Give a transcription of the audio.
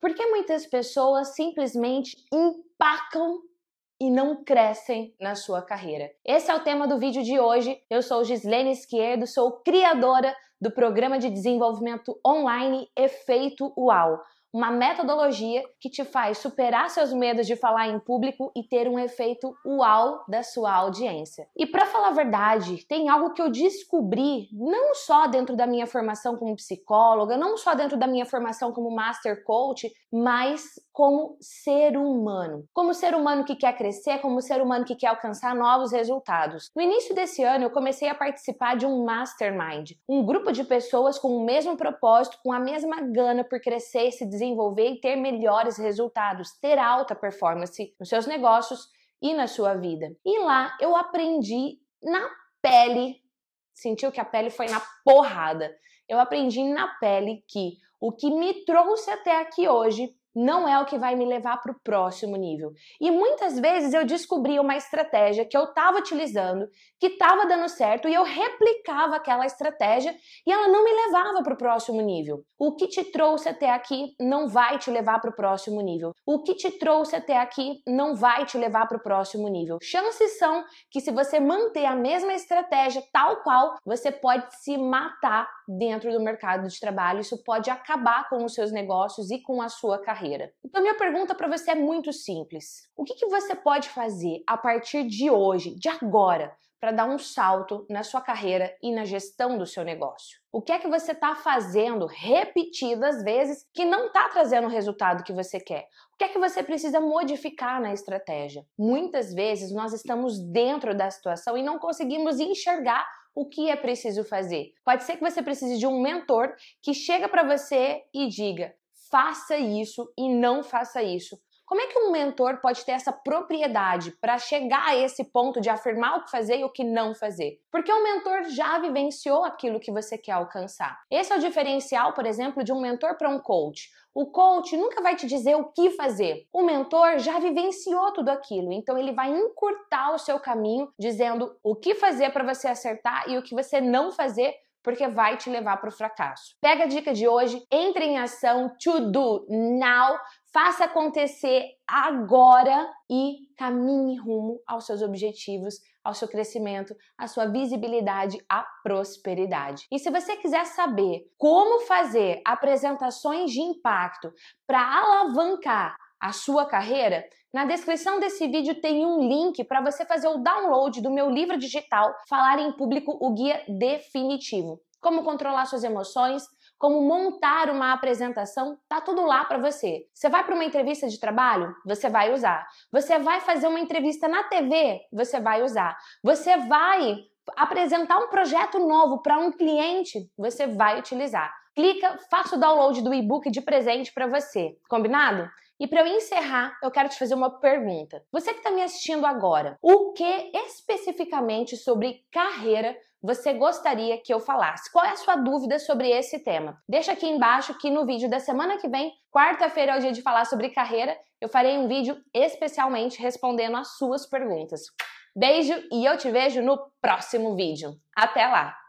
Por que muitas pessoas simplesmente empacam e não crescem na sua carreira? Esse é o tema do vídeo de hoje. Eu sou Gislene Esquerdo, sou criadora do programa de desenvolvimento online Efeito UAU uma metodologia que te faz superar seus medos de falar em público e ter um efeito uau da sua audiência. E para falar a verdade, tem algo que eu descobri não só dentro da minha formação como psicóloga, não só dentro da minha formação como master coach, mas como ser humano. Como ser humano que quer crescer, como ser humano que quer alcançar novos resultados. No início desse ano, eu comecei a participar de um mastermind, um grupo de pessoas com o mesmo propósito, com a mesma gana por crescer e se desenvolver e ter melhores resultados, ter alta performance nos seus negócios e na sua vida. E lá eu aprendi na pele, sentiu que a pele foi na porrada. Eu aprendi na pele que o que me trouxe até aqui hoje não é o que vai me levar para o próximo nível. E muitas vezes eu descobri uma estratégia que eu estava utilizando, que estava dando certo, e eu replicava aquela estratégia e ela não me levava para o próximo nível. O que te trouxe até aqui não vai te levar para o próximo nível. O que te trouxe até aqui não vai te levar para o próximo nível. Chances são que se você manter a mesma estratégia tal qual, você pode se matar dentro do mercado de trabalho. Isso pode acabar com os seus negócios e com a sua carreira. Então, minha pergunta para você é muito simples: o que, que você pode fazer a partir de hoje, de agora, para dar um salto na sua carreira e na gestão do seu negócio? O que é que você está fazendo repetidas vezes que não está trazendo o resultado que você quer? O que é que você precisa modificar na estratégia? Muitas vezes nós estamos dentro da situação e não conseguimos enxergar o que é preciso fazer. Pode ser que você precise de um mentor que chega para você e diga: faça isso e não faça isso. Como é que um mentor pode ter essa propriedade para chegar a esse ponto de afirmar o que fazer e o que não fazer? Porque o mentor já vivenciou aquilo que você quer alcançar. Esse é o diferencial, por exemplo, de um mentor para um coach. O coach nunca vai te dizer o que fazer. O mentor já vivenciou tudo aquilo, então ele vai encurtar o seu caminho, dizendo o que fazer para você acertar e o que você não fazer porque vai te levar para o fracasso. Pega a dica de hoje, entre em ação, to do now, faça acontecer agora e caminhe rumo aos seus objetivos, ao seu crescimento, à sua visibilidade, à prosperidade. E se você quiser saber como fazer apresentações de impacto para alavancar a sua carreira, na descrição desse vídeo tem um link para você fazer o download do meu livro digital Falar em Público, o guia definitivo. Como controlar suas emoções, como montar uma apresentação, tá tudo lá para você. Você vai para uma entrevista de trabalho, você vai usar. Você vai fazer uma entrevista na TV, você vai usar. Você vai apresentar um projeto novo para um cliente, você vai utilizar. Clica, faça o download do e-book de presente para você. Combinado? E para eu encerrar, eu quero te fazer uma pergunta. Você que está me assistindo agora, o que especificamente sobre carreira você gostaria que eu falasse? Qual é a sua dúvida sobre esse tema? Deixa aqui embaixo que no vídeo da semana que vem, quarta-feira é o dia de falar sobre carreira, eu farei um vídeo especialmente respondendo as suas perguntas. Beijo e eu te vejo no próximo vídeo. Até lá!